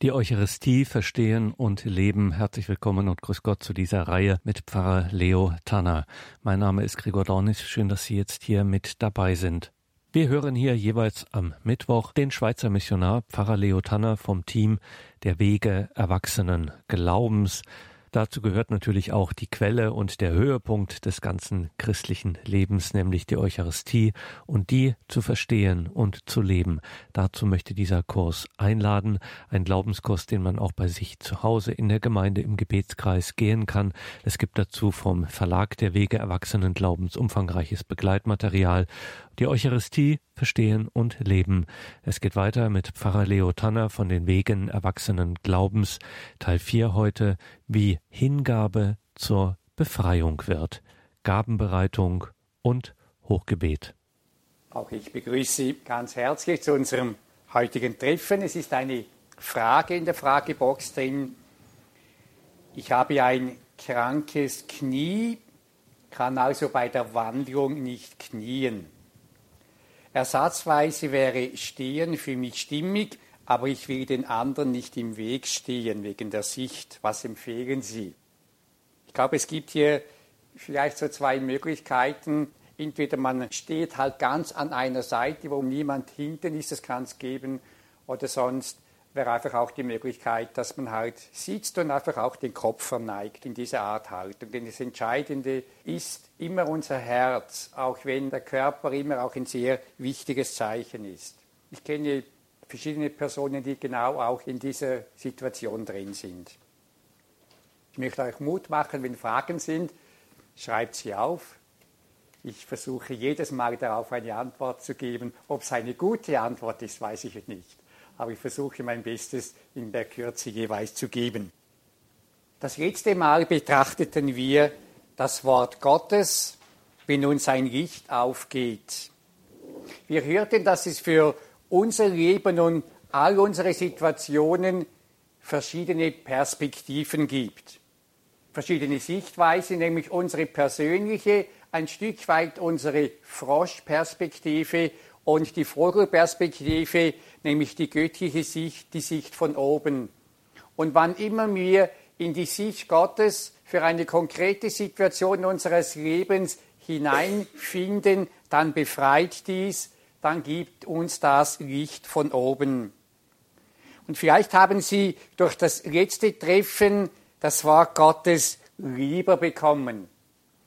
Die Eucharistie verstehen und leben. Herzlich willkommen und grüß Gott zu dieser Reihe mit Pfarrer Leo Tanner. Mein Name ist Gregor Dornis. Schön, dass Sie jetzt hier mit dabei sind. Wir hören hier jeweils am Mittwoch den Schweizer Missionar Pfarrer Leo Tanner vom Team der Wege Erwachsenen Glaubens. Dazu gehört natürlich auch die Quelle und der Höhepunkt des ganzen christlichen Lebens, nämlich die Eucharistie und die zu verstehen und zu leben. Dazu möchte dieser Kurs einladen, ein Glaubenskurs, den man auch bei sich zu Hause in der Gemeinde im Gebetskreis gehen kann. Es gibt dazu vom Verlag der Wege Erwachsenen Glaubens umfangreiches Begleitmaterial die Eucharistie verstehen und leben. Es geht weiter mit Pfarrer Leo Tanner von den Wegen erwachsenen Glaubens, Teil 4 heute, wie Hingabe zur Befreiung wird, Gabenbereitung und Hochgebet. Auch ich begrüße Sie ganz herzlich zu unserem heutigen Treffen. Es ist eine Frage in der Fragebox drin. Ich habe ein krankes Knie, kann also bei der Wanderung nicht knien. Ersatzweise wäre Stehen für mich stimmig, aber ich will den anderen nicht im Weg stehen wegen der Sicht. Was empfehlen Sie? Ich glaube, es gibt hier vielleicht so zwei Möglichkeiten. Entweder man steht halt ganz an einer Seite, wo niemand hinten ist, das kann es geben, oder sonst wäre einfach auch die Möglichkeit, dass man halt sitzt und einfach auch den Kopf verneigt in dieser Art Haltung. Denn das Entscheidende ist immer unser Herz, auch wenn der Körper immer auch ein sehr wichtiges Zeichen ist. Ich kenne verschiedene Personen, die genau auch in dieser Situation drin sind. Ich möchte euch Mut machen, wenn Fragen sind, schreibt sie auf. Ich versuche jedes Mal darauf eine Antwort zu geben. Ob es eine gute Antwort ist, weiß ich nicht aber ich versuche mein Bestes in der Kürze jeweils zu geben. Das letzte Mal betrachteten wir das Wort Gottes, wenn uns ein Licht aufgeht. Wir hörten, dass es für unser Leben und all unsere Situationen verschiedene Perspektiven gibt. Verschiedene Sichtweisen, nämlich unsere persönliche, ein Stück weit unsere Froschperspektive und die Vogelperspektive, nämlich die göttliche Sicht, die Sicht von oben. Und wann immer wir in die Sicht Gottes für eine konkrete Situation unseres Lebens hineinfinden, dann befreit dies, dann gibt uns das Licht von oben. Und vielleicht haben Sie durch das letzte Treffen das Wort Gottes lieber bekommen.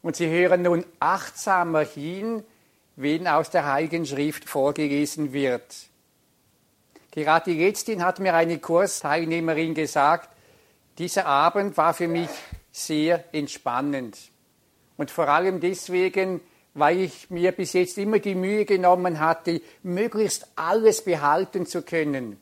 Und Sie hören nun achtsamer hin, wenn aus der Heiligen Schrift vorgelesen wird. Gerade letzthin hat mir eine Kursteilnehmerin gesagt, dieser Abend war für mich sehr entspannend. Und vor allem deswegen, weil ich mir bis jetzt immer die Mühe genommen hatte, möglichst alles behalten zu können.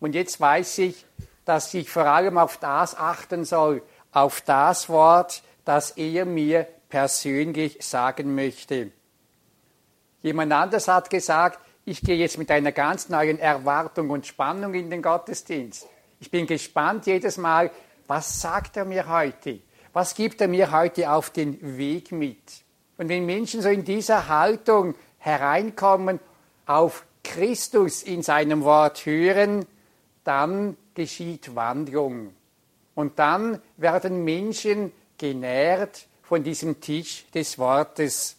Und jetzt weiß ich, dass ich vor allem auf das achten soll, auf das Wort, das er mir persönlich sagen möchte. Jemand anders hat gesagt, ich gehe jetzt mit einer ganz neuen Erwartung und Spannung in den Gottesdienst. Ich bin gespannt jedes Mal, was sagt er mir heute? Was gibt er mir heute auf den Weg mit? Und wenn Menschen so in dieser Haltung hereinkommen, auf Christus in seinem Wort hören, dann geschieht Wandlung. Und dann werden Menschen genährt von diesem Tisch des Wortes.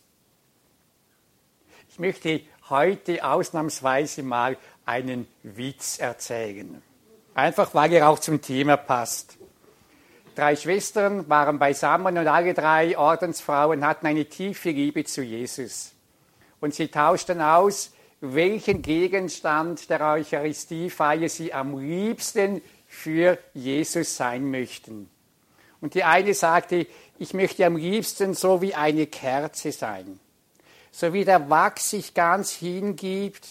Ich möchte heute ausnahmsweise mal einen Witz erzählen. Einfach weil er auch zum Thema passt. Drei Schwestern waren beisammen und alle drei Ordensfrauen hatten eine tiefe Liebe zu Jesus. Und sie tauschten aus, welchen Gegenstand der Eucharistiefeier sie am liebsten für Jesus sein möchten. Und die eine sagte, ich möchte am liebsten so wie eine Kerze sein so wie der Wachs sich ganz hingibt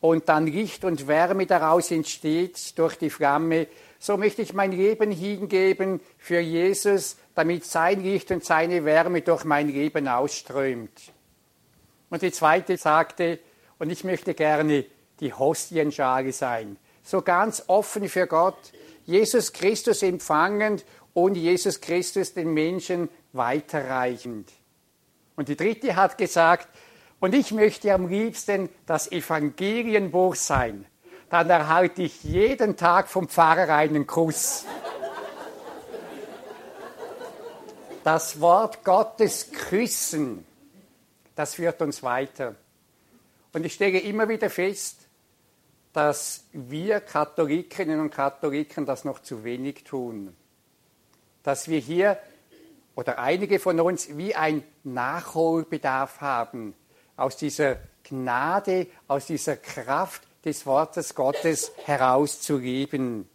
und dann Licht und Wärme daraus entsteht durch die Flamme, so möchte ich mein Leben hingeben für Jesus, damit sein Licht und seine Wärme durch mein Leben ausströmt. Und die zweite sagte, und ich möchte gerne die Hostienschale sein, so ganz offen für Gott, Jesus Christus empfangend und Jesus Christus den Menschen weiterreichend. Und die dritte hat gesagt, und ich möchte am liebsten das Evangelienbuch sein, dann erhalte ich jeden Tag vom Pfarrer einen Kuss. Das Wort Gottes küssen, das führt uns weiter. Und ich stelle immer wieder fest, dass wir Katholikinnen und Katholiken das noch zu wenig tun. Dass wir hier oder einige von uns wie ein Nachholbedarf haben aus dieser Gnade, aus dieser Kraft des Wortes Gottes herauszugeben.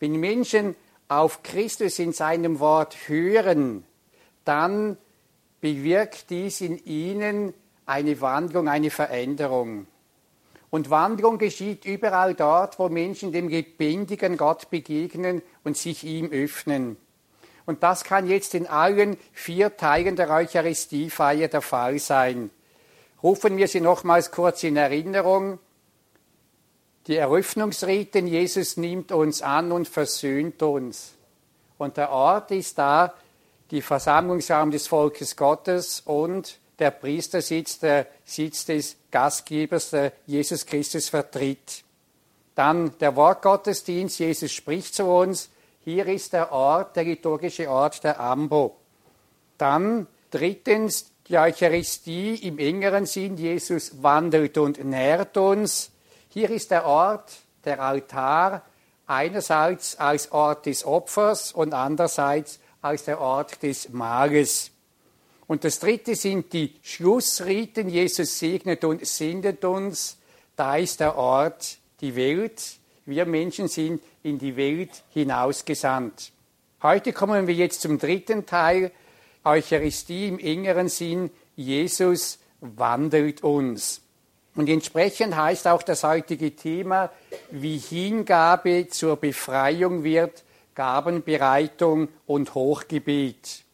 Wenn Menschen auf Christus in seinem Wort hören, dann bewirkt dies in ihnen eine Wandlung, eine Veränderung. Und Wandlung geschieht überall dort, wo Menschen dem lebendigen Gott begegnen und sich ihm öffnen. Und das kann jetzt in allen vier Teilen der Eucharistiefeier der Fall sein. Rufen wir sie nochmals kurz in Erinnerung. Die Eröffnungsriten, Jesus nimmt uns an und versöhnt uns. Und der Ort ist da, die Versammlungsraum des Volkes Gottes und der Priestersitz, der Sitz des Gastgebers, der Jesus Christus vertritt. Dann der Wortgottesdienst, Jesus spricht zu uns. Hier ist der Ort, der liturgische Ort der Ambo. Dann drittens die Eucharistie im engeren Sinn. Jesus wandelt und nährt uns. Hier ist der Ort, der Altar, einerseits als Ort des Opfers und andererseits als der Ort des Mahles. Und das dritte sind die Schlussriten. Jesus segnet und sendet uns. Da ist der Ort, die Welt. Wir Menschen sind in die Welt hinausgesandt. Heute kommen wir jetzt zum dritten Teil. Eucharistie im engeren Sinn. Jesus wandelt uns. Und entsprechend heißt auch das heutige Thema, wie Hingabe zur Befreiung wird, Gabenbereitung und Hochgebet.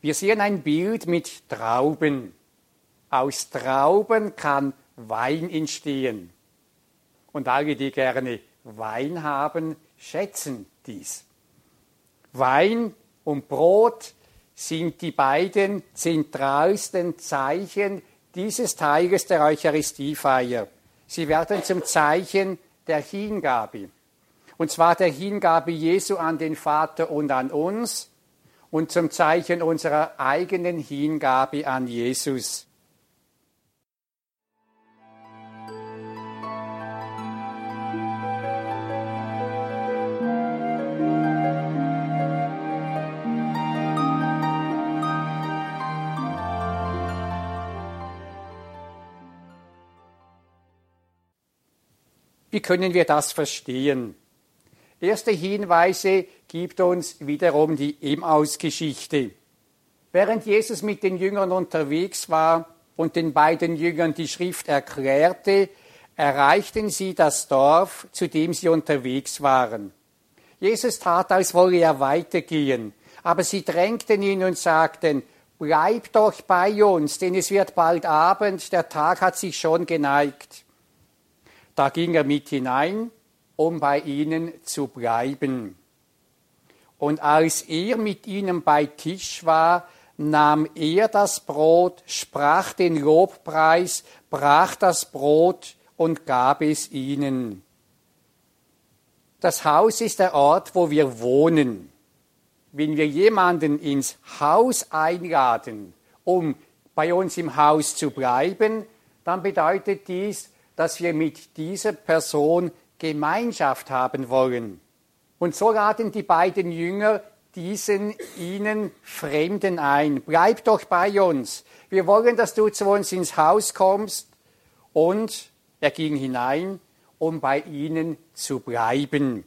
Wir sehen ein Bild mit Trauben. Aus Trauben kann Wein entstehen. Und alle, die gerne Wein haben, schätzen dies. Wein und Brot sind die beiden zentralsten Zeichen dieses Teiles der Eucharistiefeier. Sie werden zum Zeichen der Hingabe. Und zwar der Hingabe Jesu an den Vater und an uns und zum Zeichen unserer eigenen Hingabe an Jesus. Wie können wir das verstehen? Erste Hinweise gibt uns wiederum die Emmaus-Geschichte. Während Jesus mit den Jüngern unterwegs war und den beiden Jüngern die Schrift erklärte, erreichten sie das Dorf, zu dem sie unterwegs waren. Jesus tat, als wolle er weitergehen, aber sie drängten ihn und sagten, Bleib doch bei uns, denn es wird bald Abend, der Tag hat sich schon geneigt. Da ging er mit hinein um bei ihnen zu bleiben. Und als er mit ihnen bei Tisch war, nahm er das Brot, sprach den Lobpreis, brach das Brot und gab es ihnen. Das Haus ist der Ort, wo wir wohnen. Wenn wir jemanden ins Haus einladen, um bei uns im Haus zu bleiben, dann bedeutet dies, dass wir mit dieser Person Gemeinschaft haben wollen. Und so laden die beiden Jünger diesen ihnen Fremden ein. Bleib doch bei uns. Wir wollen, dass du zu uns ins Haus kommst. Und er ging hinein, um bei ihnen zu bleiben.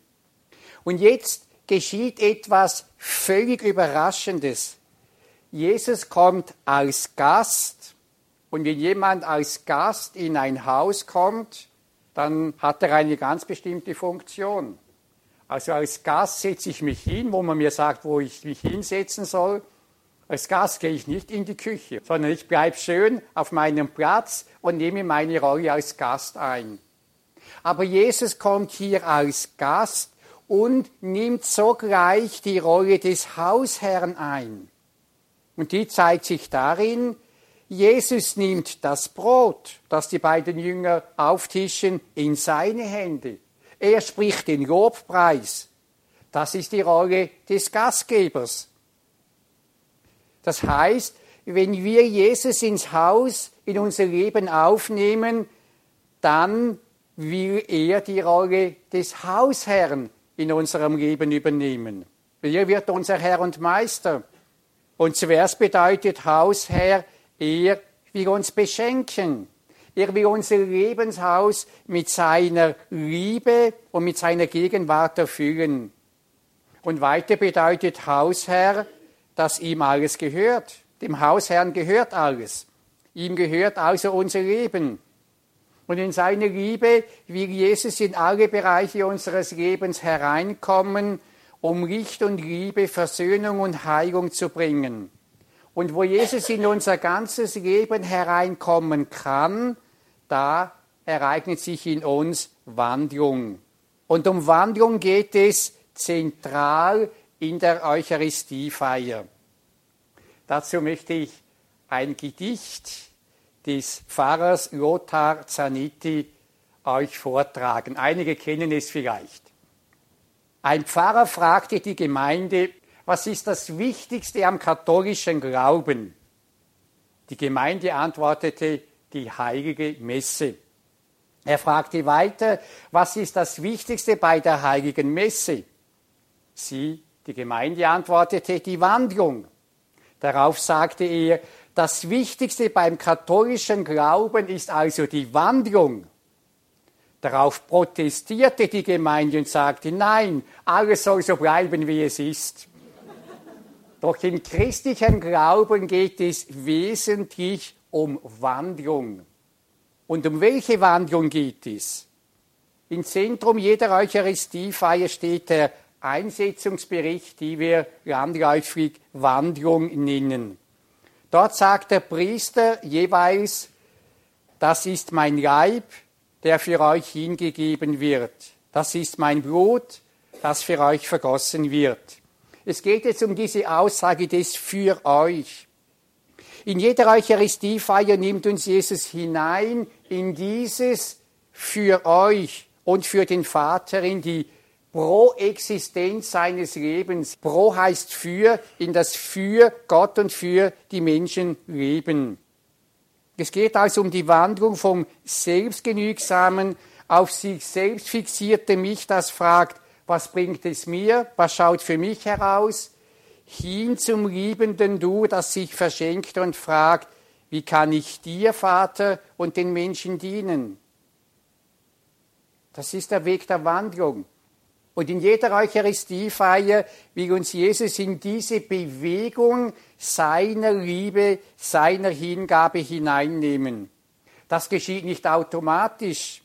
Und jetzt geschieht etwas völlig Überraschendes. Jesus kommt als Gast. Und wenn jemand als Gast in ein Haus kommt, dann hat er eine ganz bestimmte Funktion. Also als Gast setze ich mich hin, wo man mir sagt, wo ich mich hinsetzen soll. Als Gast gehe ich nicht in die Küche, sondern ich bleibe schön auf meinem Platz und nehme meine Rolle als Gast ein. Aber Jesus kommt hier als Gast und nimmt sogleich die Rolle des Hausherrn ein. Und die zeigt sich darin, Jesus nimmt das Brot, das die beiden Jünger auftischen, in seine Hände. Er spricht den Lobpreis. Das ist die Rolle des Gastgebers. Das heißt, wenn wir Jesus ins Haus, in unser Leben aufnehmen, dann will er die Rolle des Hausherrn in unserem Leben übernehmen. Er wird unser Herr und Meister. Und zuerst bedeutet Hausherr, er will uns beschenken. Er will unser Lebenshaus mit seiner Liebe und mit seiner Gegenwart erfüllen. Und weiter bedeutet Hausherr, dass ihm alles gehört. Dem Hausherrn gehört alles. Ihm gehört also unser Leben. Und in seiner Liebe will Jesus in alle Bereiche unseres Lebens hereinkommen, um Licht und Liebe, Versöhnung und Heilung zu bringen. Und wo Jesus in unser ganzes Leben hereinkommen kann, da ereignet sich in uns Wandlung. Und um Wandlung geht es zentral in der Eucharistiefeier. Dazu möchte ich ein Gedicht des Pfarrers Lothar Zanetti euch vortragen. Einige kennen es vielleicht. Ein Pfarrer fragte die Gemeinde, was ist das Wichtigste am katholischen Glauben? Die Gemeinde antwortete, die heilige Messe. Er fragte weiter, was ist das Wichtigste bei der heiligen Messe? Sie, die Gemeinde antwortete, die Wandlung. Darauf sagte er, das Wichtigste beim katholischen Glauben ist also die Wandlung. Darauf protestierte die Gemeinde und sagte, nein, alles soll so bleiben, wie es ist. Doch im christlichen Glauben geht es wesentlich um Wandlung. Und um welche Wandlung geht es? Im Zentrum jeder Eucharistiefeier steht der Einsetzungsbericht, die wir landläufig Wandlung nennen. Dort sagt der Priester jeweils, das ist mein Leib, der für euch hingegeben wird. Das ist mein Blut, das für euch vergossen wird. Es geht jetzt um diese Aussage des für euch. In jeder Eucharistiefeier nimmt uns Jesus hinein in dieses für euch und für den Vater, in die Pro-Existenz seines Lebens. Pro heißt für, in das für Gott und für die Menschen leben. Es geht also um die Wandlung vom selbstgenügsamen auf sich selbst fixierte Mich, das fragt, was bringt es mir, was schaut für mich heraus, hin zum liebenden Du, das sich verschenkt und fragt, wie kann ich dir, Vater, und den Menschen dienen? Das ist der Weg der Wandlung. Und in jeder Eucharistiefeier will uns Jesus in diese Bewegung seiner Liebe, seiner Hingabe hineinnehmen. Das geschieht nicht automatisch.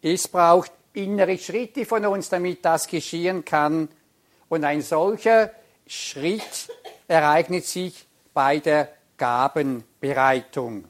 Es braucht innere Schritte von uns, damit das geschehen kann. Und ein solcher Schritt ereignet sich bei der Gabenbereitung.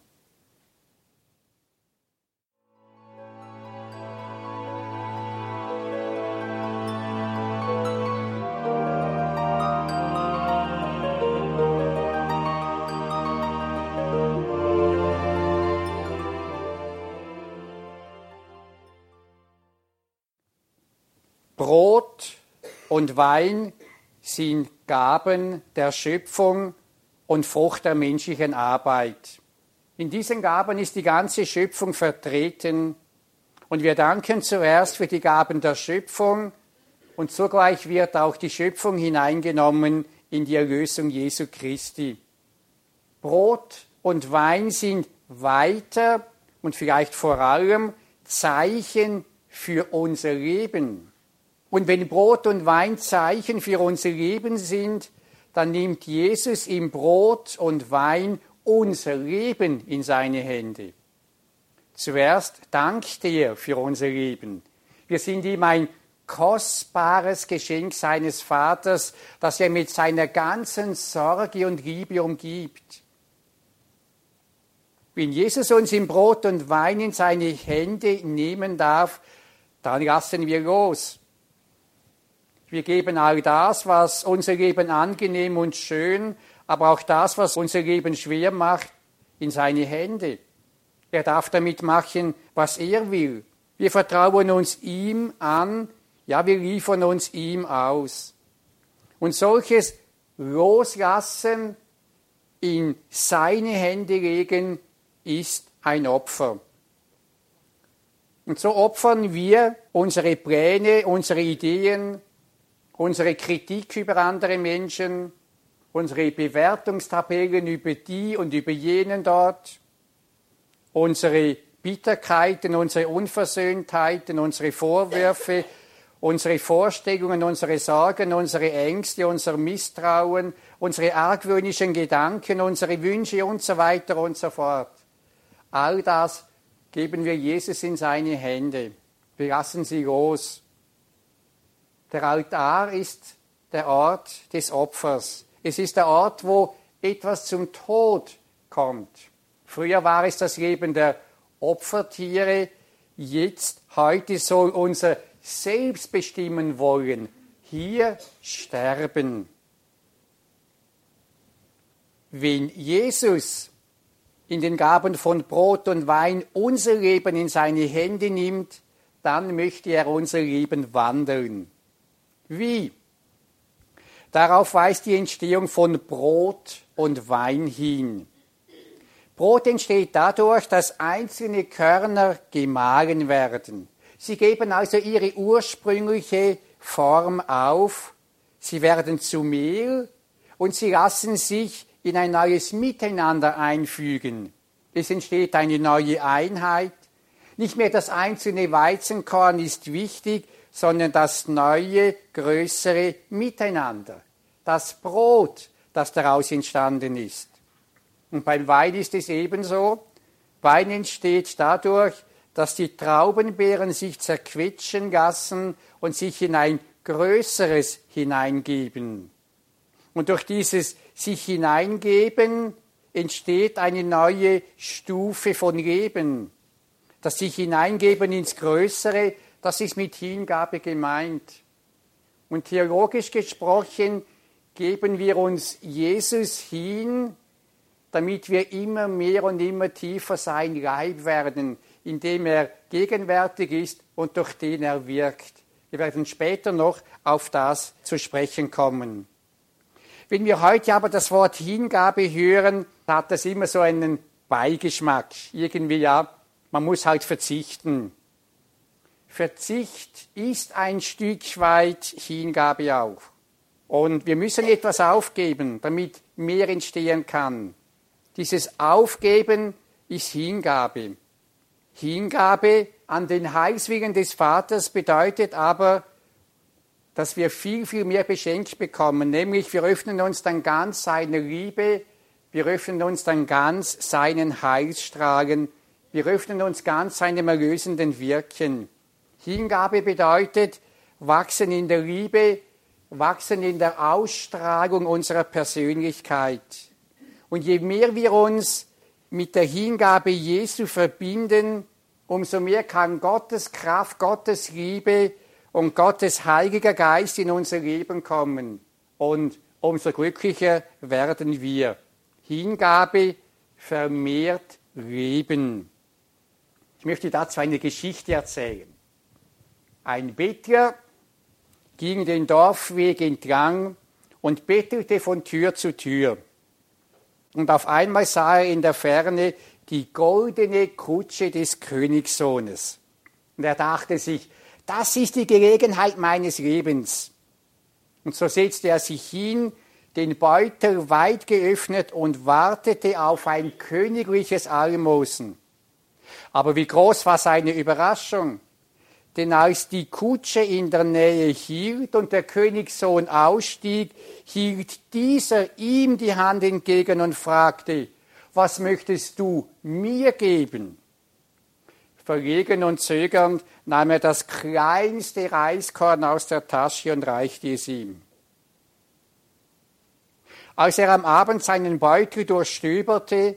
Und Wein sind Gaben der Schöpfung und Frucht der menschlichen Arbeit. In diesen Gaben ist die ganze Schöpfung vertreten und wir danken zuerst für die Gaben der Schöpfung und zugleich wird auch die Schöpfung hineingenommen in die Erlösung Jesu Christi. Brot und Wein sind weiter und vielleicht vor allem Zeichen für unser Leben. Und wenn Brot und Wein Zeichen für unser Leben sind, dann nimmt Jesus im Brot und Wein unser Leben in seine Hände. Zuerst dankt er für unser Leben. Wir sind ihm ein kostbares Geschenk seines Vaters, das er mit seiner ganzen Sorge und Liebe umgibt. Wenn Jesus uns im Brot und Wein in seine Hände nehmen darf, dann lassen wir los. Wir geben all das, was unser Leben angenehm und schön, aber auch das, was unser Leben schwer macht, in seine Hände. Er darf damit machen, was er will. Wir vertrauen uns ihm an, ja, wir liefern uns ihm aus. Und solches Loslassen in seine Hände legen ist ein Opfer. Und so opfern wir unsere Pläne, unsere Ideen, unsere Kritik über andere Menschen, unsere Bewertungstabellen über die und über jenen dort, unsere Bitterkeiten, unsere Unversöhntheiten, unsere Vorwürfe, unsere Vorstellungen, unsere Sorgen, unsere Ängste, unser Misstrauen, unsere argwöhnischen Gedanken, unsere Wünsche und so weiter und so fort. All das geben wir Jesus in seine Hände. Wir lassen sie los. Der Altar ist der Ort des Opfers. Es ist der Ort, wo etwas zum Tod kommt. Früher war es das Leben der Opfertiere, jetzt, heute soll unser Selbst bestimmen wollen, hier sterben. Wenn Jesus in den Gaben von Brot und Wein unser Leben in seine Hände nimmt, dann möchte er unser Leben wandeln. Wie? Darauf weist die Entstehung von Brot und Wein hin. Brot entsteht dadurch, dass einzelne Körner gemahlen werden. Sie geben also ihre ursprüngliche Form auf, sie werden zu Mehl und sie lassen sich in ein neues Miteinander einfügen. Es entsteht eine neue Einheit. Nicht mehr das einzelne Weizenkorn ist wichtig, sondern das neue, größere Miteinander. Das Brot, das daraus entstanden ist. Und beim Wein ist es ebenso. Wein entsteht dadurch, dass die Traubenbeeren sich zerquetschen lassen und sich in ein Größeres hineingeben. Und durch dieses sich hineingeben entsteht eine neue Stufe von Leben. Das sich hineingeben ins Größere, das ist mit Hingabe gemeint. Und theologisch gesprochen geben wir uns Jesus hin, damit wir immer mehr und immer tiefer sein Leib werden, indem er gegenwärtig ist und durch den er wirkt. Wir werden später noch auf das zu sprechen kommen. Wenn wir heute aber das Wort Hingabe hören, hat das immer so einen Beigeschmack. Irgendwie ja, man muss halt verzichten. Verzicht ist ein Stück weit Hingabe auch. Und wir müssen etwas aufgeben, damit mehr entstehen kann. Dieses Aufgeben ist Hingabe. Hingabe an den Heilswillen des Vaters bedeutet aber, dass wir viel, viel mehr beschenkt bekommen. Nämlich wir öffnen uns dann ganz seiner Liebe, wir öffnen uns dann ganz seinen Heilsstrahlen, wir öffnen uns ganz seinem erlösenden Wirken. Hingabe bedeutet wachsen in der Liebe, wachsen in der Ausstrahlung unserer Persönlichkeit. Und je mehr wir uns mit der Hingabe Jesu verbinden, umso mehr kann Gottes Kraft, Gottes Liebe und Gottes heiliger Geist in unser Leben kommen. Und umso glücklicher werden wir. Hingabe vermehrt Leben. Ich möchte dazu eine Geschichte erzählen. Ein Bettler ging den Dorfweg entlang und bettelte von Tür zu Tür. Und auf einmal sah er in der Ferne die goldene Kutsche des Königssohnes. Und er dachte sich, das ist die Gelegenheit meines Lebens. Und so setzte er sich hin, den Beutel weit geöffnet und wartete auf ein königliches Almosen. Aber wie groß war seine Überraschung? Denn als die Kutsche in der Nähe hielt und der Königssohn ausstieg, hielt dieser ihm die Hand entgegen und fragte, was möchtest du mir geben? Verlegen und zögernd nahm er das kleinste Reiskorn aus der Tasche und reichte es ihm. Als er am Abend seinen Beutel durchstöberte,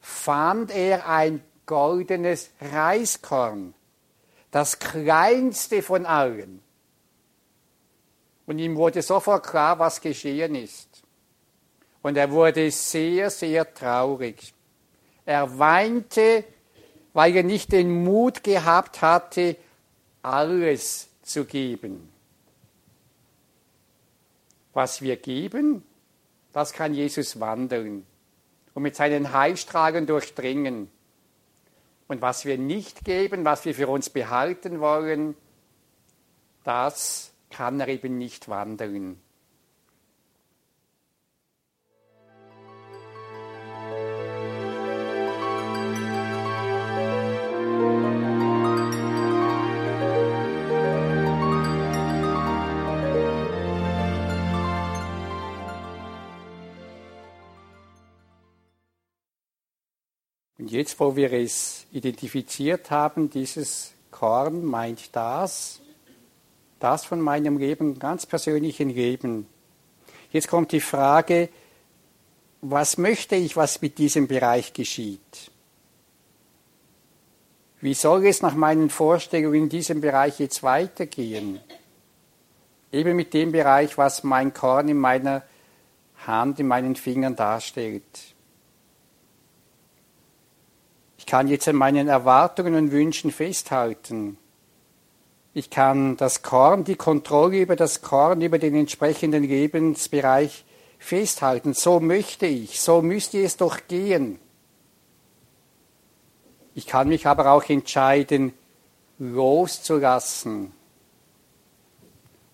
fand er ein goldenes Reiskorn, das kleinste von allen. Und ihm wurde sofort klar, was geschehen ist. Und er wurde sehr, sehr traurig. Er weinte, weil er nicht den Mut gehabt hatte, alles zu geben. Was wir geben, das kann Jesus wandeln und mit seinen Heilstrahlen durchdringen. Und was wir nicht geben, was wir für uns behalten wollen, das kann er eben nicht wandeln. Und jetzt, wo wir es identifiziert haben, dieses Korn meint das, das von meinem Leben, ganz persönlichen Leben. Jetzt kommt die Frage, was möchte ich, was mit diesem Bereich geschieht? Wie soll es nach meinen Vorstellungen in diesem Bereich jetzt weitergehen? Eben mit dem Bereich, was mein Korn in meiner Hand, in meinen Fingern darstellt. Ich kann jetzt an meinen Erwartungen und Wünschen festhalten. Ich kann das Korn, die Kontrolle über das Korn, über den entsprechenden Lebensbereich festhalten. So möchte ich, so müsste es doch gehen. Ich kann mich aber auch entscheiden, loszulassen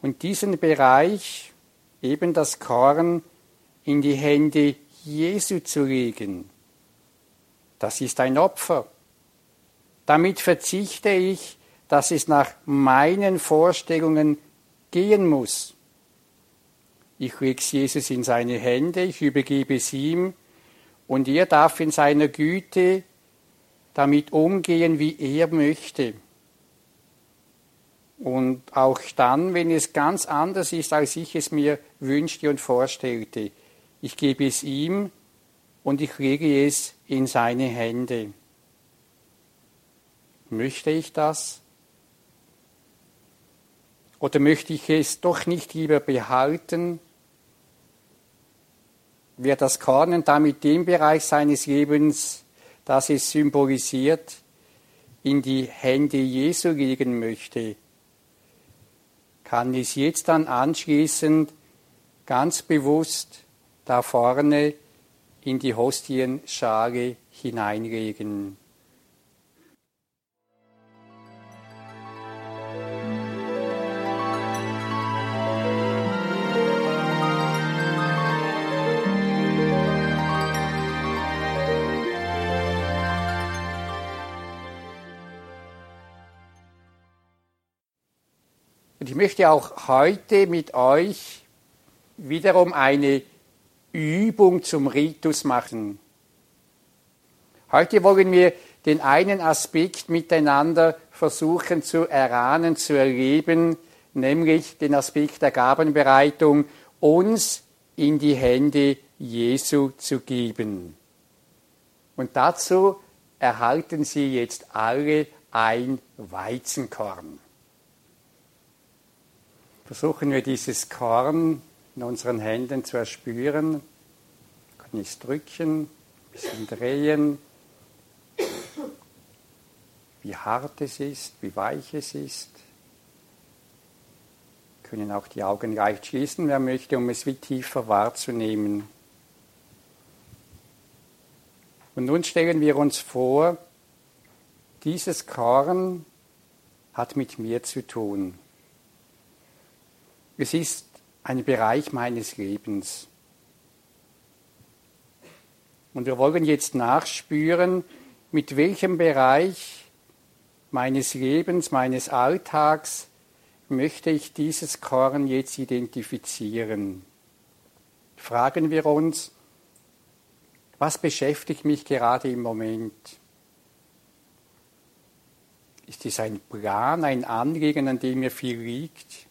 und diesen Bereich, eben das Korn, in die Hände Jesu zu legen. Das ist ein Opfer. Damit verzichte ich, dass es nach meinen Vorstellungen gehen muss. Ich lege es Jesus in seine Hände, ich übergebe es ihm und er darf in seiner Güte damit umgehen, wie er möchte. Und auch dann, wenn es ganz anders ist, als ich es mir wünschte und vorstellte. Ich gebe es ihm und ich lege es in seine Hände. Möchte ich das? Oder möchte ich es doch nicht lieber behalten? Wer das Korn damit den Bereich seines Lebens, das es symbolisiert, in die Hände Jesu legen möchte, kann es jetzt dann anschließend ganz bewusst da vorne in die Hostienschale hineinlegen. Und ich möchte auch heute mit euch wiederum eine Übung zum Ritus machen. Heute wollen wir den einen Aspekt miteinander versuchen zu erahnen, zu erleben, nämlich den Aspekt der Gabenbereitung, uns in die Hände Jesu zu geben. Und dazu erhalten Sie jetzt alle ein Weizenkorn. Versuchen wir dieses Korn in unseren Händen zu erspüren. Wir können es drücken, ein bisschen drehen, wie hart es ist, wie weich es ist. Wir können auch die Augen leicht schließen, wer möchte, um es wie tiefer wahrzunehmen. Und nun stellen wir uns vor, dieses Korn hat mit mir zu tun. Es ist ein Bereich meines Lebens. Und wir wollen jetzt nachspüren, mit welchem Bereich meines Lebens, meines Alltags möchte ich dieses Korn jetzt identifizieren. Fragen wir uns, was beschäftigt mich gerade im Moment? Ist es ein Plan, ein Anliegen, an dem mir viel liegt?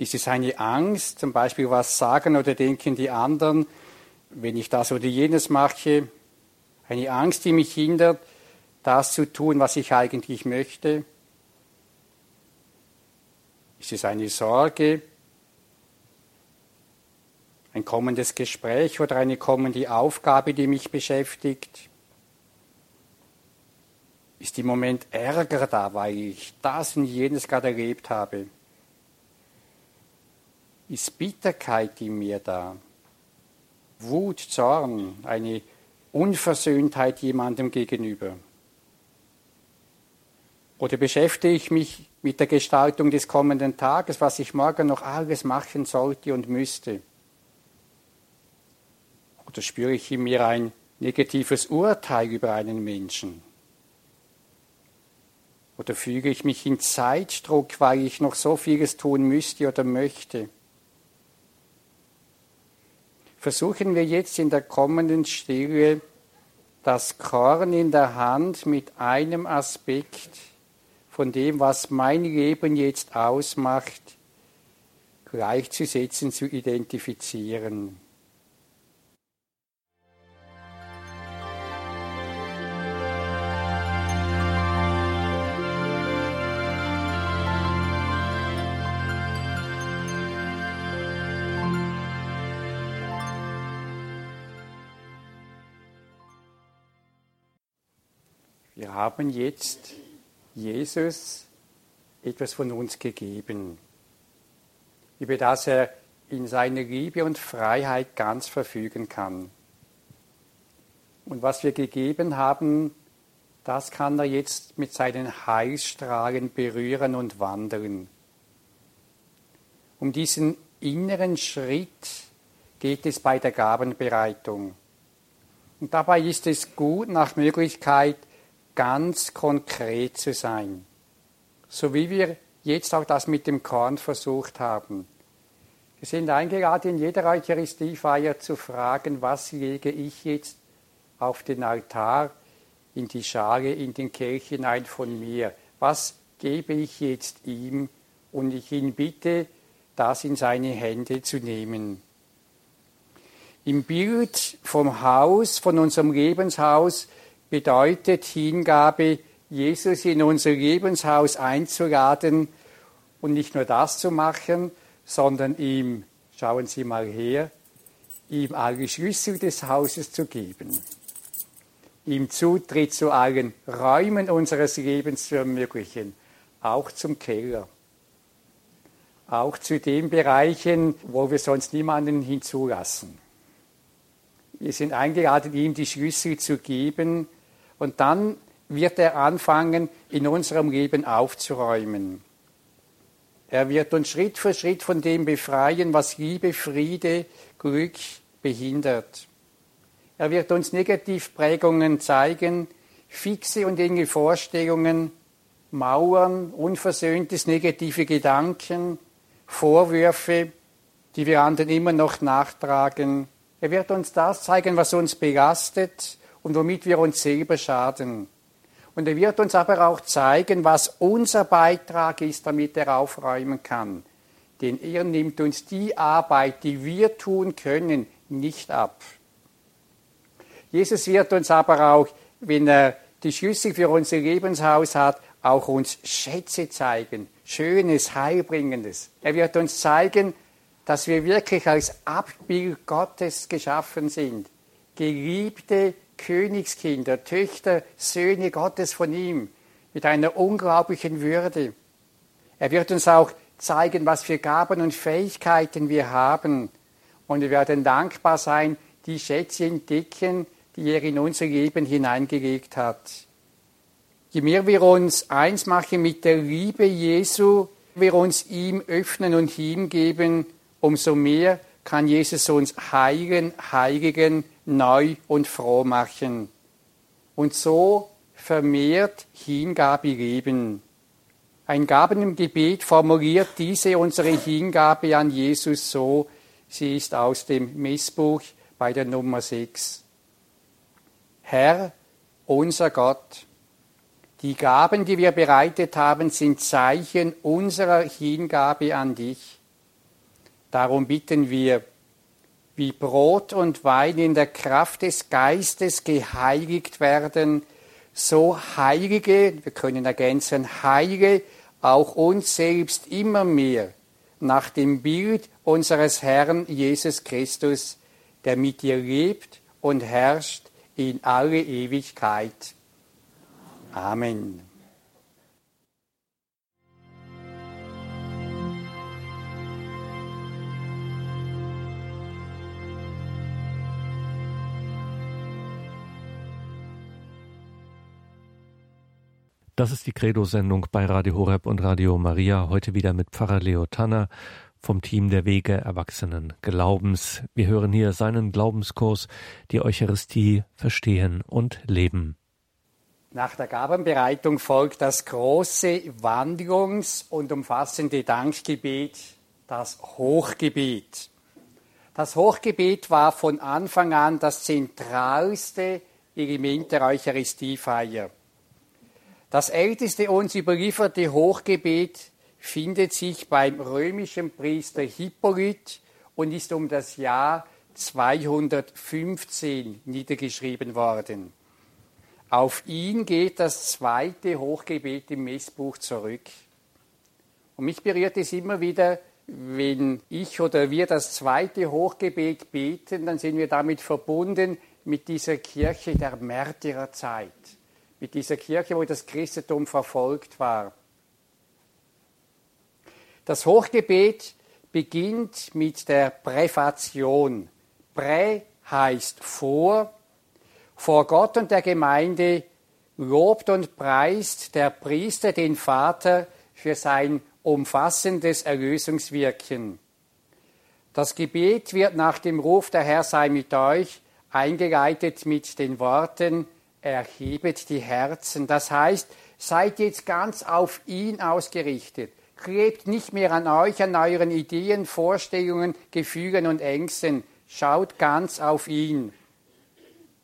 Ist es eine Angst, zum Beispiel was sagen oder denken die anderen, wenn ich das oder jenes mache? Eine Angst, die mich hindert, das zu tun, was ich eigentlich möchte? Ist es eine Sorge, ein kommendes Gespräch oder eine kommende Aufgabe, die mich beschäftigt? Ist im Moment Ärger da, weil ich das und jenes gerade erlebt habe? Ist Bitterkeit in mir da? Wut, Zorn, eine Unversöhntheit jemandem gegenüber? Oder beschäftige ich mich mit der Gestaltung des kommenden Tages, was ich morgen noch alles machen sollte und müsste? Oder spüre ich in mir ein negatives Urteil über einen Menschen? Oder fühle ich mich in Zeitdruck, weil ich noch so vieles tun müsste oder möchte? Versuchen wir jetzt in der kommenden Stille das Korn in der Hand mit einem Aspekt von dem, was mein Leben jetzt ausmacht, gleichzusetzen, zu identifizieren. Wir haben jetzt Jesus etwas von uns gegeben, über das er in seiner Liebe und Freiheit ganz verfügen kann. Und was wir gegeben haben, das kann er jetzt mit seinen Heilstrahlen berühren und wandeln. Um diesen inneren Schritt geht es bei der Gabenbereitung. Und dabei ist es gut, nach Möglichkeit ganz konkret zu sein. So wie wir jetzt auch das mit dem Korn versucht haben. Wir sind eingeladen, in jeder Eucharistiefeier zu fragen, was lege ich jetzt auf den Altar, in die Schale, in den Kelch hinein von mir? Was gebe ich jetzt ihm? Und ich ihn bitte, das in seine Hände zu nehmen. Im Bild vom Haus, von unserem Lebenshaus, bedeutet Hingabe, Jesus in unser Lebenshaus einzuladen und nicht nur das zu machen, sondern ihm, schauen Sie mal her, ihm alle Schlüssel des Hauses zu geben, ihm Zutritt zu allen Räumen unseres Lebens zu ermöglichen, auch zum Keller, auch zu den Bereichen, wo wir sonst niemanden hinzulassen. Wir sind eingeladen, ihm die Schlüssel zu geben, und dann wird er anfangen, in unserem Leben aufzuräumen. Er wird uns Schritt für Schritt von dem befreien, was Liebe, Friede, Glück behindert. Er wird uns Negativprägungen zeigen, fixe und enge Vorstellungen, Mauern, unversöhntes negative Gedanken, Vorwürfe, die wir anderen immer noch nachtragen. Er wird uns das zeigen, was uns belastet, und womit wir uns selber schaden. Und er wird uns aber auch zeigen, was unser Beitrag ist, damit er aufräumen kann. Denn er nimmt uns die Arbeit, die wir tun können, nicht ab. Jesus wird uns aber auch, wenn er die Schlüssel für unser Lebenshaus hat, auch uns Schätze zeigen, Schönes, Heilbringendes. Er wird uns zeigen, dass wir wirklich als Abbild Gottes geschaffen sind. Geliebte Königskinder, Töchter, Söhne Gottes von ihm, mit einer unglaublichen Würde. Er wird uns auch zeigen, was für Gaben und Fähigkeiten wir haben. Und wir werden dankbar sein, die Schätze entdecken, die er in unser Leben hineingelegt hat. Je mehr wir uns eins machen mit der Liebe Jesu, wir uns ihm öffnen und hingeben, umso mehr kann Jesus uns heilen, heiligen, neu und froh machen. Und so vermehrt Hingabe leben. Ein Gaben im Gebet formuliert diese unsere Hingabe an Jesus so, sie ist aus dem Messbuch bei der Nummer 6. Herr, unser Gott, die Gaben, die wir bereitet haben, sind Zeichen unserer Hingabe an dich. Darum bitten wir, wie Brot und Wein in der Kraft des Geistes geheiligt werden, so heilige, wir können ergänzen, heilige auch uns selbst immer mehr nach dem Bild unseres Herrn Jesus Christus, der mit dir lebt und herrscht in alle Ewigkeit. Amen. Das ist die Credo-Sendung bei Radio Horeb und Radio Maria. Heute wieder mit Pfarrer Leo Tanner vom Team der Wege Erwachsenen Glaubens. Wir hören hier seinen Glaubenskurs, die Eucharistie verstehen und leben. Nach der Gabenbereitung folgt das große Wandlungs- und umfassende Dankgebet, das Hochgebet. Das Hochgebet war von Anfang an das zentralste Element der Eucharistiefeier. Das älteste uns überlieferte Hochgebet findet sich beim römischen Priester Hippolyt und ist um das Jahr 215 niedergeschrieben worden. Auf ihn geht das zweite Hochgebet im Messbuch zurück. Und mich berührt es immer wieder, wenn ich oder wir das zweite Hochgebet beten, dann sind wir damit verbunden mit dieser Kirche der Märtyrerzeit mit dieser Kirche, wo das Christentum verfolgt war. Das Hochgebet beginnt mit der Präfation. Prä heißt vor, vor Gott und der Gemeinde lobt und preist der Priester den Vater für sein umfassendes Erlösungswirken. Das Gebet wird nach dem Ruf der Herr sei mit euch eingeleitet mit den Worten erhebet die Herzen. Das heißt, seid jetzt ganz auf ihn ausgerichtet. Klebt nicht mehr an euch, an euren Ideen, Vorstellungen, Gefühlen und Ängsten. Schaut ganz auf ihn.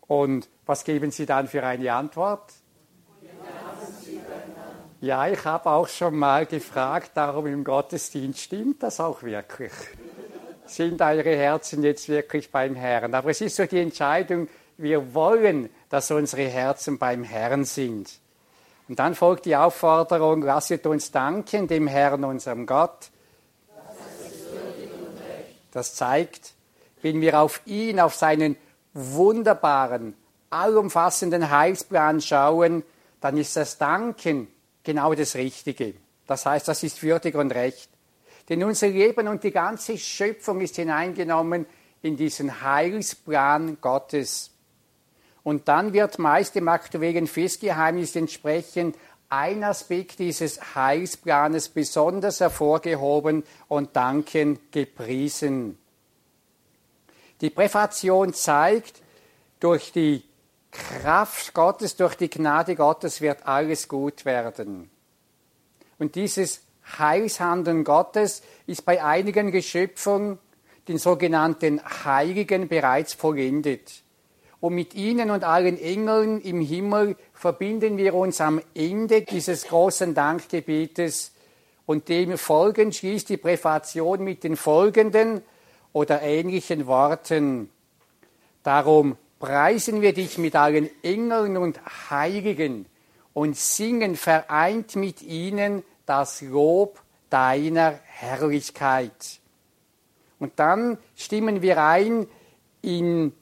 Und was geben Sie dann für eine Antwort? Ja, ich habe auch schon mal gefragt, darum im Gottesdienst, stimmt das auch wirklich? Sind eure Herzen jetzt wirklich beim Herrn? Aber es ist so die Entscheidung, wir wollen dass unsere Herzen beim Herrn sind. Und dann folgt die Aufforderung, lasset uns danken dem Herrn, unserem Gott. Das zeigt, wenn wir auf ihn, auf seinen wunderbaren, allumfassenden Heilsplan schauen, dann ist das Danken genau das Richtige. Das heißt, das ist würdig und recht. Denn unser Leben und die ganze Schöpfung ist hineingenommen in diesen Heilsplan Gottes. Und dann wird meist im aktuellen Festgeheimnis entsprechend ein Aspekt dieses Heilsplanes besonders hervorgehoben und danken gepriesen. Die Präfation zeigt, durch die Kraft Gottes, durch die Gnade Gottes wird alles gut werden. Und dieses Heilshandeln Gottes ist bei einigen Geschöpfen, den sogenannten Heiligen, bereits vollendet. Und mit ihnen und allen Engeln im Himmel verbinden wir uns am Ende dieses großen Dankgebetes und dem folgend schließt die Präfation mit den folgenden oder ähnlichen Worten. Darum preisen wir dich mit allen Engeln und Heiligen und singen vereint mit ihnen das Lob deiner Herrlichkeit. Und dann stimmen wir ein in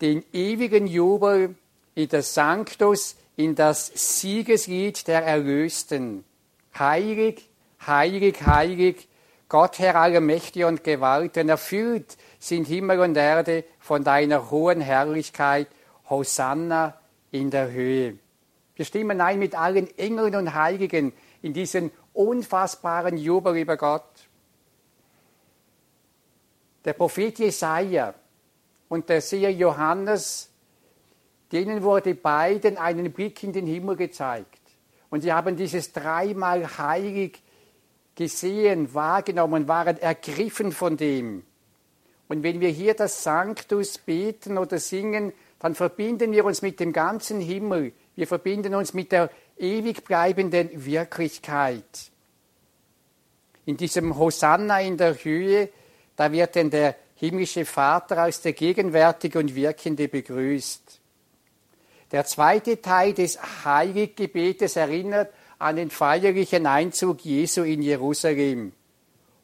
den ewigen Jubel in das Sanctus, in das Siegeslied der Erlösten. Heilig, heilig, heilig, Gott Herr aller Mächte und Gewalten, erfüllt sind Himmel und Erde von deiner hohen Herrlichkeit. Hosanna in der Höhe. Wir stimmen ein mit allen Engeln und Heiligen in diesen unfassbaren Jubel über Gott. Der Prophet Jesaja und der Seher Johannes, denen wurde beiden einen Blick in den Himmel gezeigt. Und sie haben dieses dreimal heilig gesehen, wahrgenommen, waren ergriffen von dem. Und wenn wir hier das Sanctus beten oder singen, dann verbinden wir uns mit dem ganzen Himmel. Wir verbinden uns mit der ewig bleibenden Wirklichkeit. In diesem Hosanna in der Höhe, da wird denn der himmlische Vater als der Gegenwärtige und Wirkende begrüßt. Der zweite Teil des Heiliggebetes erinnert an den feierlichen Einzug Jesu in Jerusalem.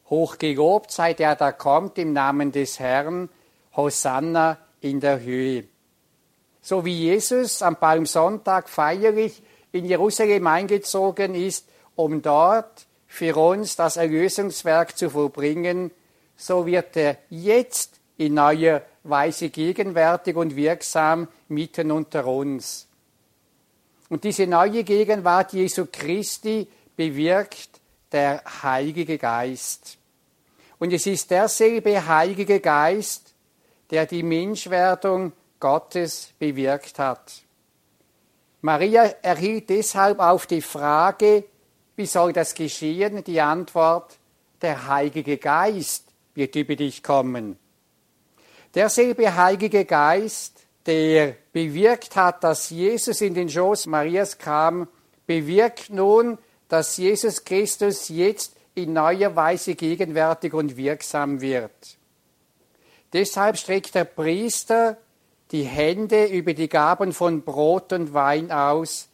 Hochgelobt sei der da kommt im Namen des Herrn, Hosanna in der Höhe. So wie Jesus am Palmsonntag feierlich in Jerusalem eingezogen ist, um dort für uns das Erlösungswerk zu vollbringen, so wird er jetzt in neuer Weise gegenwärtig und wirksam mitten unter uns. Und diese neue Gegenwart Jesu Christi bewirkt der Heilige Geist. Und es ist derselbe Heilige Geist, der die Menschwerdung Gottes bewirkt hat. Maria erhielt deshalb auf die Frage, wie soll das geschehen, die Antwort, der Heilige Geist wird über dich kommen. Derselbe Heilige Geist, der bewirkt hat, dass Jesus in den Schoß Marias kam, bewirkt nun, dass Jesus Christus jetzt in neuer Weise gegenwärtig und wirksam wird. Deshalb streckt der Priester die Hände über die Gaben von Brot und Wein aus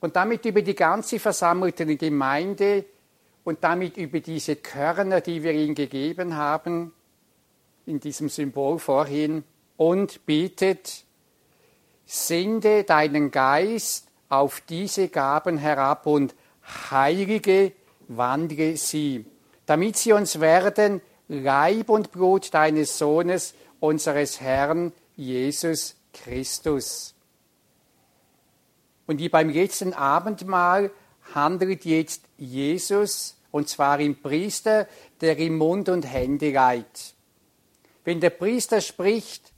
und damit über die ganze versammelte Gemeinde und damit über diese Körner, die wir ihm gegeben haben, in diesem Symbol vorhin, und betet, sende deinen Geist auf diese Gaben herab und heilige, wandle sie, damit sie uns werden Leib und Blut deines Sohnes, unseres Herrn Jesus Christus. Und wie beim letzten Abendmahl handelt jetzt Jesus, und zwar im Priester, der ihm Mund und Hände leiht. Wenn der Priester spricht,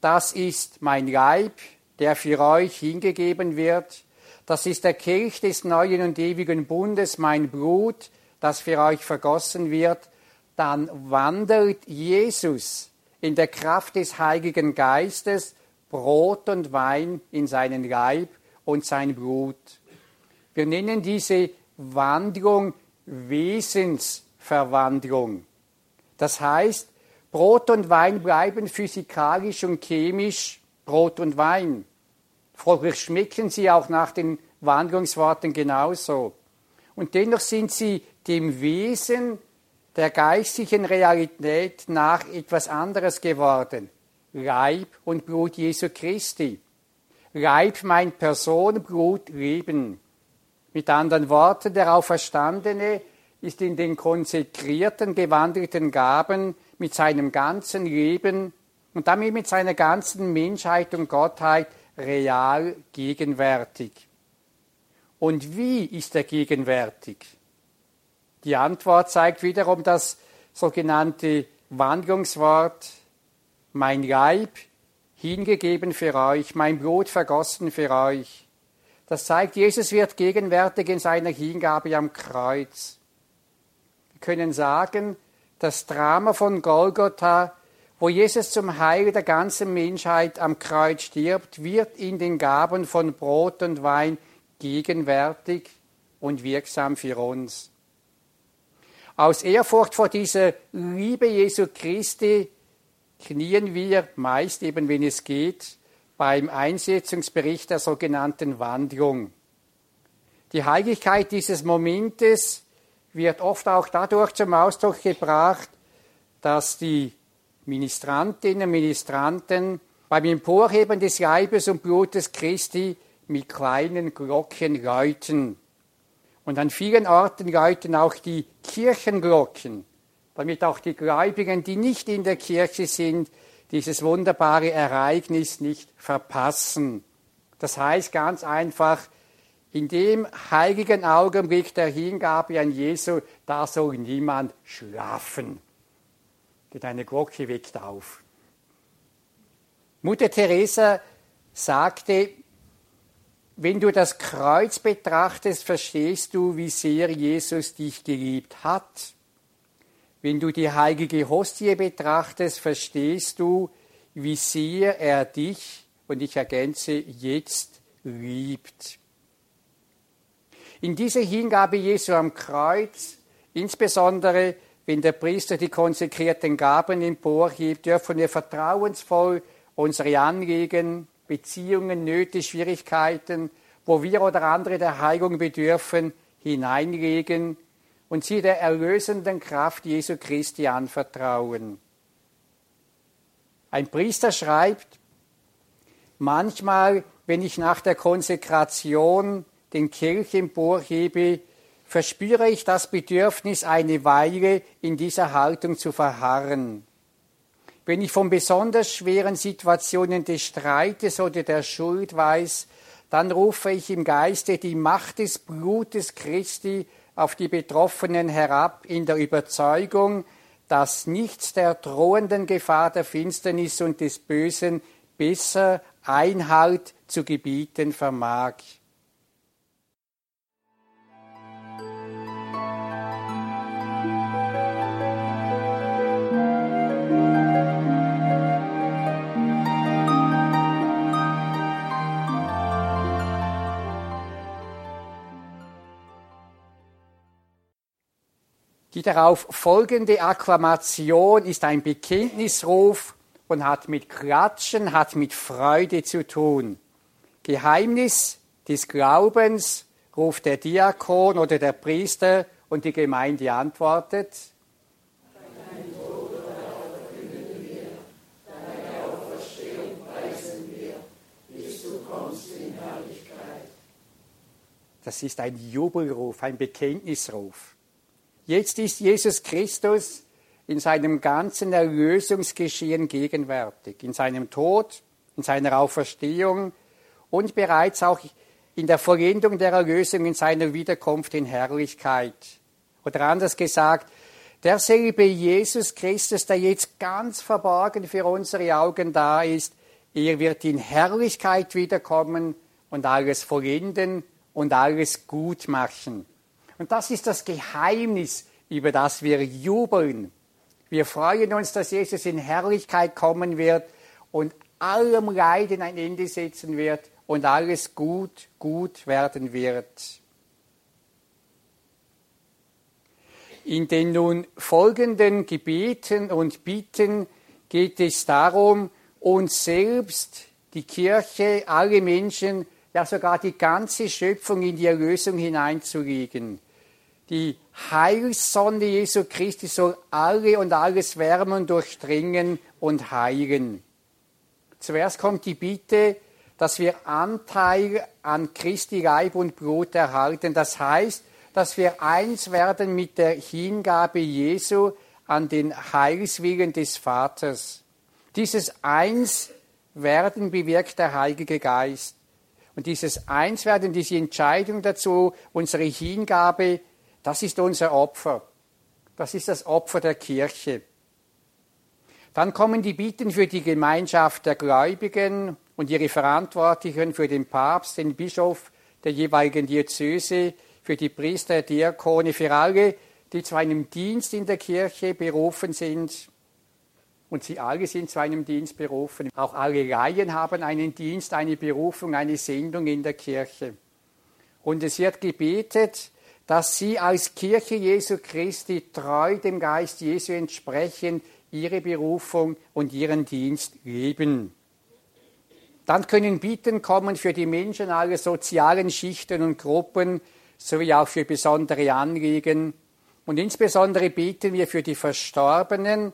das ist mein Leib, der für euch hingegeben wird, das ist der Kelch des neuen und ewigen Bundes, mein Blut, das für euch vergossen wird, dann wandelt Jesus in der Kraft des Heiligen Geistes Brot und Wein in seinen Leib und sein Blut. Wir nennen diese Wandlung Wesensverwandlung. Das heißt, Brot und Wein bleiben physikalisch und chemisch Brot und Wein. Folglich schmecken sie auch nach den Wandlungsworten genauso. Und dennoch sind sie dem Wesen der geistigen Realität nach etwas anderes geworden. Leib und Blut Jesu Christi. Leib meint Person, Blut Leben. Mit anderen Worten, der Auferstandene ist in den konsekrierten, gewandelten Gaben mit seinem ganzen Leben und damit mit seiner ganzen Menschheit und Gottheit real gegenwärtig. Und wie ist er gegenwärtig? Die Antwort zeigt wiederum das sogenannte Wandlungswort, mein Leib hingegeben für euch, mein Blut vergossen für euch. Das zeigt, Jesus wird gegenwärtig in seiner Hingabe am Kreuz. Wir können sagen, das Drama von Golgotha, wo Jesus zum Heil der ganzen Menschheit am Kreuz stirbt, wird in den Gaben von Brot und Wein gegenwärtig und wirksam für uns. Aus Ehrfurcht vor dieser Liebe Jesu Christi knien wir meist eben, wenn es geht, beim Einsetzungsbericht der sogenannten Wandlung. Die Heiligkeit dieses Momentes wird oft auch dadurch zum Ausdruck gebracht, dass die Ministrantinnen und Ministranten beim Emporheben des Leibes und Blutes Christi mit kleinen Glocken läuten. Und an vielen Orten läuten auch die Kirchenglocken, damit auch die Gläubigen, die nicht in der Kirche sind, dieses wunderbare Ereignis nicht verpassen. Das heißt ganz einfach, in dem heiligen Augenblick der Hingabe an Jesu, da soll niemand schlafen. Denn eine Glocke weckt auf. Mutter Teresa sagte, wenn du das Kreuz betrachtest, verstehst du, wie sehr Jesus dich geliebt hat. Wenn du die heilige Hostie betrachtest, verstehst du, wie sehr er dich, und ich ergänze, jetzt liebt. In dieser Hingabe Jesu am Kreuz, insbesondere wenn der Priester die konsekrierten Gaben emporhebt, dürfen wir vertrauensvoll unsere Anliegen, Beziehungen, Nöte, Schwierigkeiten, wo wir oder andere der Heilung bedürfen, hineinlegen und sie der erlösenden Kraft Jesu Christi anvertrauen. Ein Priester schreibt, manchmal, wenn ich nach der Konsekration den Kelch emporhebe, verspüre ich das Bedürfnis, eine Weile in dieser Haltung zu verharren. Wenn ich von besonders schweren Situationen des Streites oder der Schuld weiß, dann rufe ich im Geiste die Macht des Blutes Christi auf die Betroffenen herab in der Überzeugung, dass nichts der drohenden Gefahr der Finsternis und des Bösen besser Einhalt zu gebieten vermag. Die darauf folgende Akklamation ist ein Bekenntnisruf und hat mit Klatschen, hat mit Freude zu tun. Geheimnis des Glaubens ruft der Diakon oder der Priester und die Gemeinde antwortet. Das ist ein Jubelruf, ein Bekenntnisruf. Jetzt ist Jesus Christus in seinem ganzen Erlösungsgeschehen gegenwärtig, in seinem Tod, in seiner Auferstehung und bereits auch in der Vollendung der Erlösung in seiner Wiederkunft in Herrlichkeit. Oder anders gesagt, derselbe Jesus Christus, der jetzt ganz verborgen für unsere Augen da ist, er wird in Herrlichkeit wiederkommen und alles vollenden und alles gut machen. Und das ist das Geheimnis, über das wir jubeln. Wir freuen uns, dass Jesus in Herrlichkeit kommen wird und allem Leiden ein Ende setzen wird und alles gut, gut werden wird. In den nun folgenden Gebeten und Bitten geht es darum, uns selbst, die Kirche, alle Menschen, ja sogar die ganze Schöpfung in die Erlösung hineinzulegen die Heilssonne Jesu Christi soll alle und alles wärmen, durchdringen und heilen. Zuerst kommt die Bitte, dass wir Anteil an Christi Leib und Blut erhalten. Das heißt, dass wir eins werden mit der Hingabe Jesu an den Heilswillen des Vaters. Dieses Einswerden bewirkt der Heilige Geist. Und dieses Einswerden, diese Entscheidung dazu, unsere Hingabe das ist unser Opfer. Das ist das Opfer der Kirche. Dann kommen die Bitten für die Gemeinschaft der Gläubigen und ihre Verantwortlichen für den Papst, den Bischof der jeweiligen Diözese, für die Priester, Diakone, für alle, die zu einem Dienst in der Kirche berufen sind. Und sie alle sind zu einem Dienst berufen. Auch alle Laien haben einen Dienst, eine Berufung, eine Sendung in der Kirche. Und es wird gebetet, dass sie als Kirche Jesu Christi treu dem Geist Jesu entsprechend ihre Berufung und ihren Dienst leben. Dann können Bitten kommen für die Menschen aller sozialen Schichten und Gruppen sowie auch für besondere Anliegen. Und insbesondere beten wir für die Verstorbenen,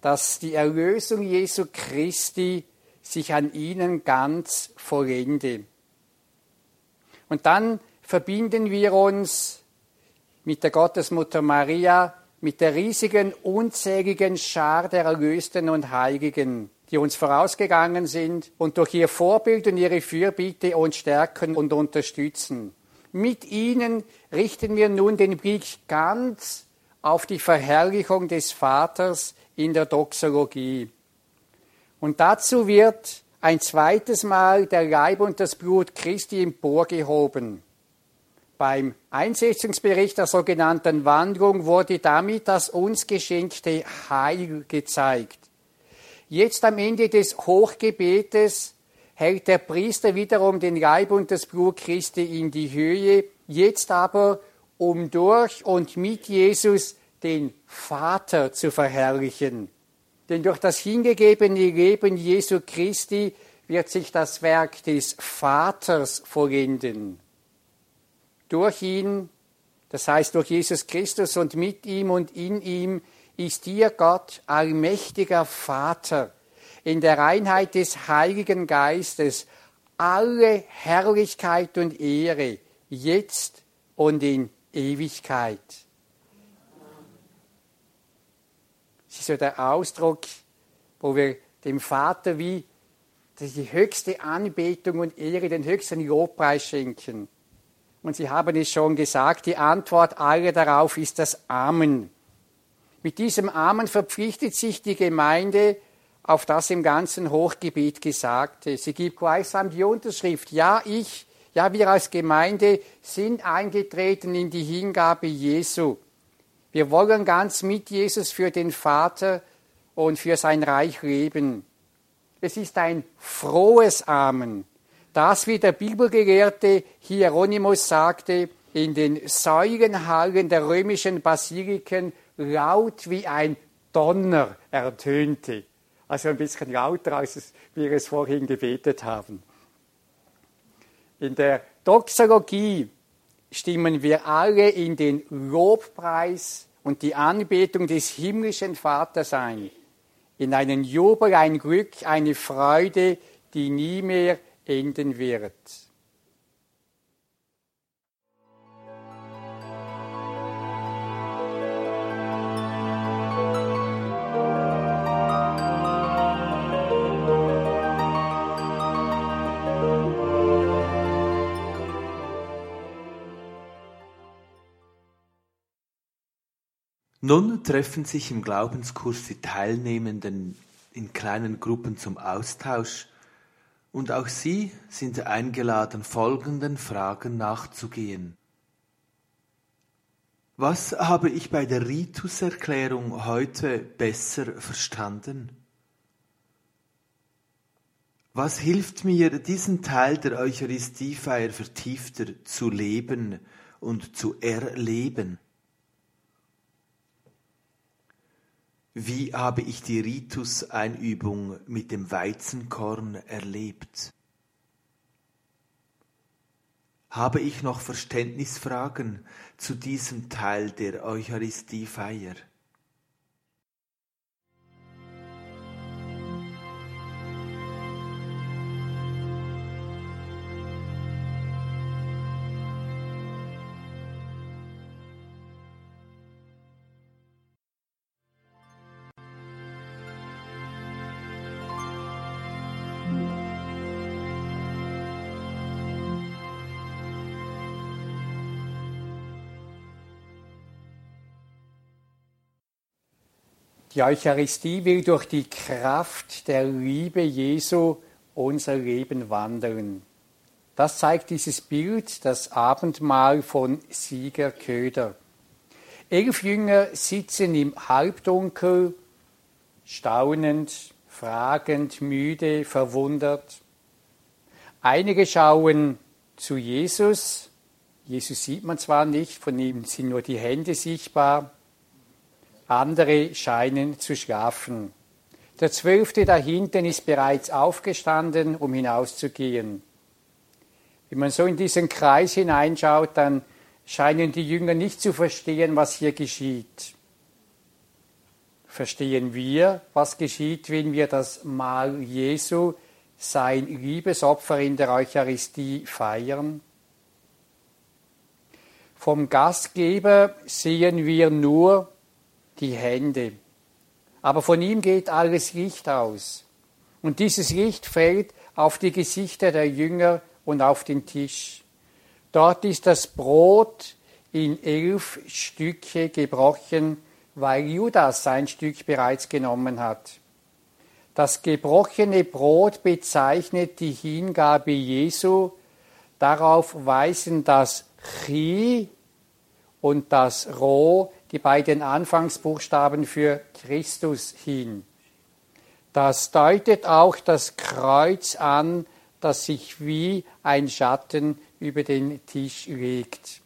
dass die Erlösung Jesu Christi sich an ihnen ganz vollende. Und dann verbinden wir uns mit der Gottesmutter Maria, mit der riesigen, unzähligen Schar der Erlösten und Heiligen, die uns vorausgegangen sind und durch ihr Vorbild und ihre Fürbitte uns stärken und unterstützen. Mit ihnen richten wir nun den Blick ganz auf die Verherrlichung des Vaters in der Doxologie. Und dazu wird ein zweites Mal der Leib und das Blut Christi emporgehoben. Beim Einsetzungsbericht der sogenannten Wanderung wurde damit das uns geschenkte Heil gezeigt. Jetzt am Ende des Hochgebetes hält der Priester wiederum den Leib und das Blut Christi in die Höhe, jetzt aber, um durch und mit Jesus den Vater zu verherrlichen. Denn durch das hingegebene Leben Jesu Christi wird sich das Werk des Vaters vollenden. Durch ihn Das heißt, durch Jesus Christus und mit ihm und in ihm ist dir Gott, allmächtiger Vater, in der Einheit des Heiligen Geistes alle Herrlichkeit und Ehre, jetzt und in Ewigkeit. Das ist so der Ausdruck, wo wir dem Vater wie die höchste Anbetung und Ehre, den höchsten Lobpreis schenken. Und Sie haben es schon gesagt, die Antwort aller darauf ist das Amen. Mit diesem Amen verpflichtet sich die Gemeinde auf das im ganzen Hochgebiet Gesagte. Sie gibt gleichsam die Unterschrift, ja, ich, ja, wir als Gemeinde sind eingetreten in die Hingabe Jesu. Wir wollen ganz mit Jesus für den Vater und für sein Reich leben. Es ist ein frohes Amen. Das, wie der Bibelgelehrte Hieronymus sagte, in den Säulenhallen der römischen Basiliken laut wie ein Donner ertönte. Also ein bisschen lauter, als wir es vorhin gebetet haben. In der Doxologie stimmen wir alle in den Lobpreis und die Anbetung des himmlischen Vaters ein. In einen Jubel, ein Glück, eine Freude, die nie mehr enden wird. Nun treffen sich im Glaubenskurs die Teilnehmenden in kleinen Gruppen zum Austausch und auch sie sind eingeladen, folgenden Fragen nachzugehen. Was habe ich bei der Rituserklärung heute besser verstanden? Was hilft mir, diesen Teil der Eucharistiefeier vertiefter zu leben und zu erleben? Wie habe ich die Ritus-Einübung mit dem Weizenkorn erlebt? Habe ich noch Verständnisfragen zu diesem Teil der Eucharistiefeier? Die Eucharistie will durch die Kraft der Liebe Jesu unser Leben wandeln. Das zeigt dieses Bild, das Abendmahl von Sieger Köder. Elf Jünger sitzen im Halbdunkel, staunend, fragend, müde, verwundert. Einige schauen zu Jesus. Jesus sieht man zwar nicht, von ihm sind nur die Hände sichtbar andere scheinen zu schlafen. Der Zwölfte da hinten ist bereits aufgestanden, um hinauszugehen. Wenn man so in diesen Kreis hineinschaut, dann scheinen die Jünger nicht zu verstehen, was hier geschieht. Verstehen wir, was geschieht, wenn wir das Mahl Jesu, sein Liebesopfer in der Eucharistie feiern? Vom Gastgeber sehen wir nur die Hände. Aber von ihm geht alles Licht aus. Und dieses Licht fällt auf die Gesichter der Jünger und auf den Tisch. Dort ist das Brot in elf Stücke gebrochen, weil Judas sein Stück bereits genommen hat. Das gebrochene Brot bezeichnet die Hingabe Jesu. Darauf weisen das Chi und das Ro die beiden Anfangsbuchstaben für Christus hin. Das deutet auch das Kreuz an, das sich wie ein Schatten über den Tisch legt.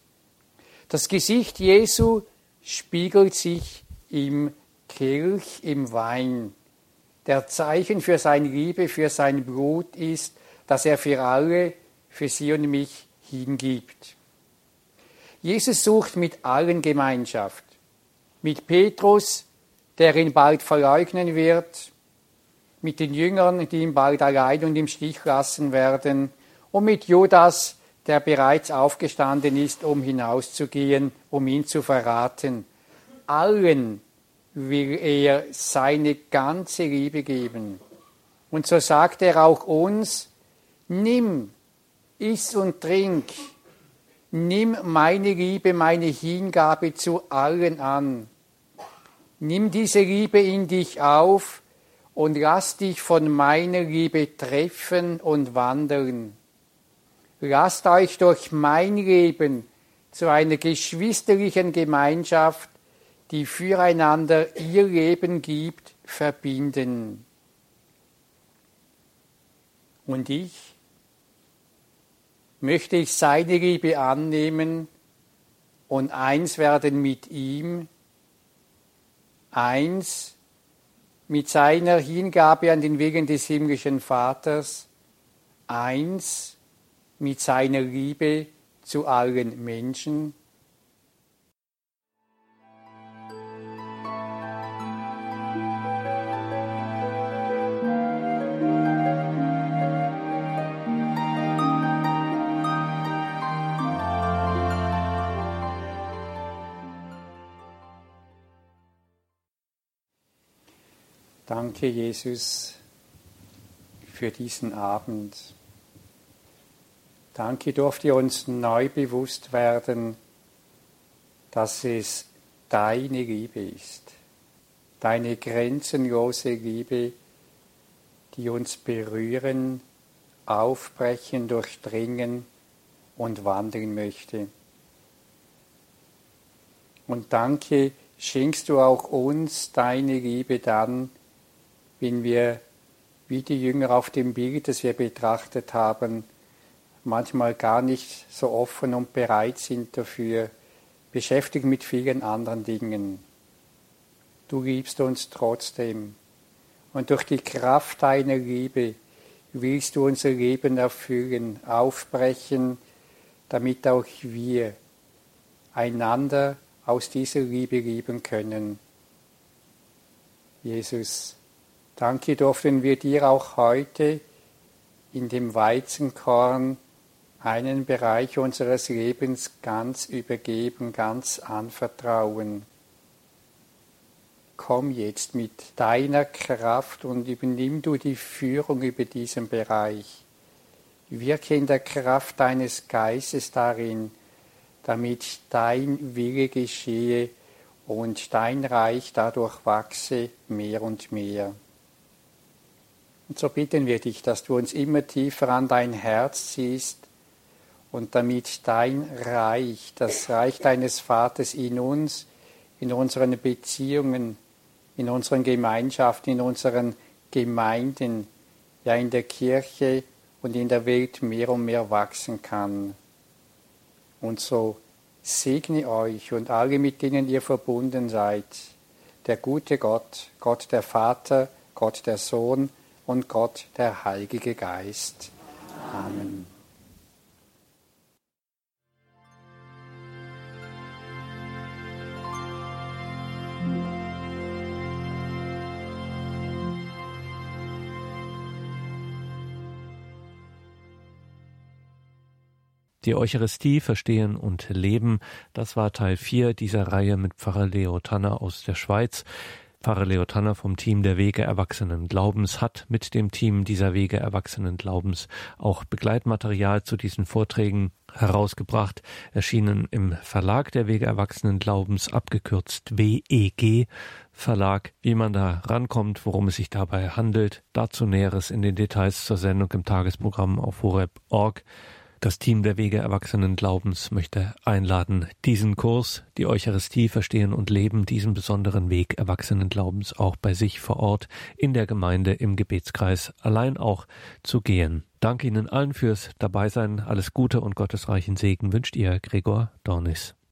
Das Gesicht Jesu spiegelt sich im Kelch, im Wein, der Zeichen für seine Liebe, für sein Blut ist, das er für alle, für sie und mich hingibt. Jesus sucht mit allen Gemeinschaft. Mit Petrus, der ihn bald verleugnen wird, mit den Jüngern, die ihn bald allein und im Stich lassen werden, und mit Judas, der bereits aufgestanden ist, um hinauszugehen, um ihn zu verraten. Allen will er seine ganze Liebe geben. Und so sagt er auch uns, nimm, iss und trink, nimm meine Liebe, meine Hingabe zu allen an. Nimm diese Liebe in dich auf und lass dich von meiner Liebe treffen und wandeln. Lasst euch durch mein Leben zu einer geschwisterlichen Gemeinschaft, die füreinander ihr Leben gibt, verbinden. Und ich möchte ich seine Liebe annehmen und eins werden mit ihm, eins mit seiner Hingabe an den Wegen des himmlischen Vaters, eins mit seiner Liebe zu allen Menschen, Danke, Jesus, für diesen Abend. Danke, durfte uns neu bewusst werden, dass es deine Liebe ist, deine grenzenlose Liebe, die uns berühren, aufbrechen, durchdringen und wandeln möchte. Und danke, schenkst du auch uns deine Liebe dann, wenn wir, wie die Jünger auf dem Bild, das wir betrachtet haben, manchmal gar nicht so offen und bereit sind dafür, beschäftigt mit vielen anderen Dingen. Du liebst uns trotzdem. Und durch die Kraft deiner Liebe willst du unser Leben erfüllen, aufbrechen, damit auch wir einander aus dieser Liebe lieben können. Jesus, Danke durften wir dir auch heute in dem Weizenkorn einen Bereich unseres Lebens ganz übergeben, ganz anvertrauen. Komm jetzt mit deiner Kraft und übernimm du die Führung über diesen Bereich. Wirke in der Kraft deines Geistes darin, damit dein Wille geschehe und dein Reich dadurch wachse mehr und mehr. Und so bitten wir dich, dass du uns immer tiefer an dein Herz ziehst und damit dein Reich, das Reich deines Vaters in uns, in unseren Beziehungen, in unseren Gemeinschaften, in unseren Gemeinden, ja in der Kirche und in der Welt mehr und mehr wachsen kann. Und so segne euch und alle, mit denen ihr verbunden seid, der gute Gott, Gott der Vater, Gott der Sohn, und Gott, der Heilige Geist. Amen. Die Eucharistie verstehen und leben, das war Teil 4 dieser Reihe mit Pfarrer Leo Tanner aus der Schweiz. Pfarrer Leo Tanner vom Team der Wege Erwachsenen Glaubens hat mit dem Team dieser Wege Erwachsenen Glaubens auch Begleitmaterial zu diesen Vorträgen herausgebracht, erschienen im Verlag der Wege Erwachsenen Glaubens, abgekürzt WEG Verlag. Wie man da rankommt, worum es sich dabei handelt, dazu Näheres in den Details zur Sendung im Tagesprogramm auf horeb.org. Das Team der Wege Erwachsenen Glaubens möchte einladen, diesen Kurs, die Eucharistie verstehen und leben, diesen besonderen Weg Erwachsenen Glaubens auch bei sich vor Ort in der Gemeinde im Gebetskreis allein auch zu gehen. Danke Ihnen allen fürs Dabeisein. Alles Gute und gottesreichen Segen wünscht Ihr Gregor Dornis.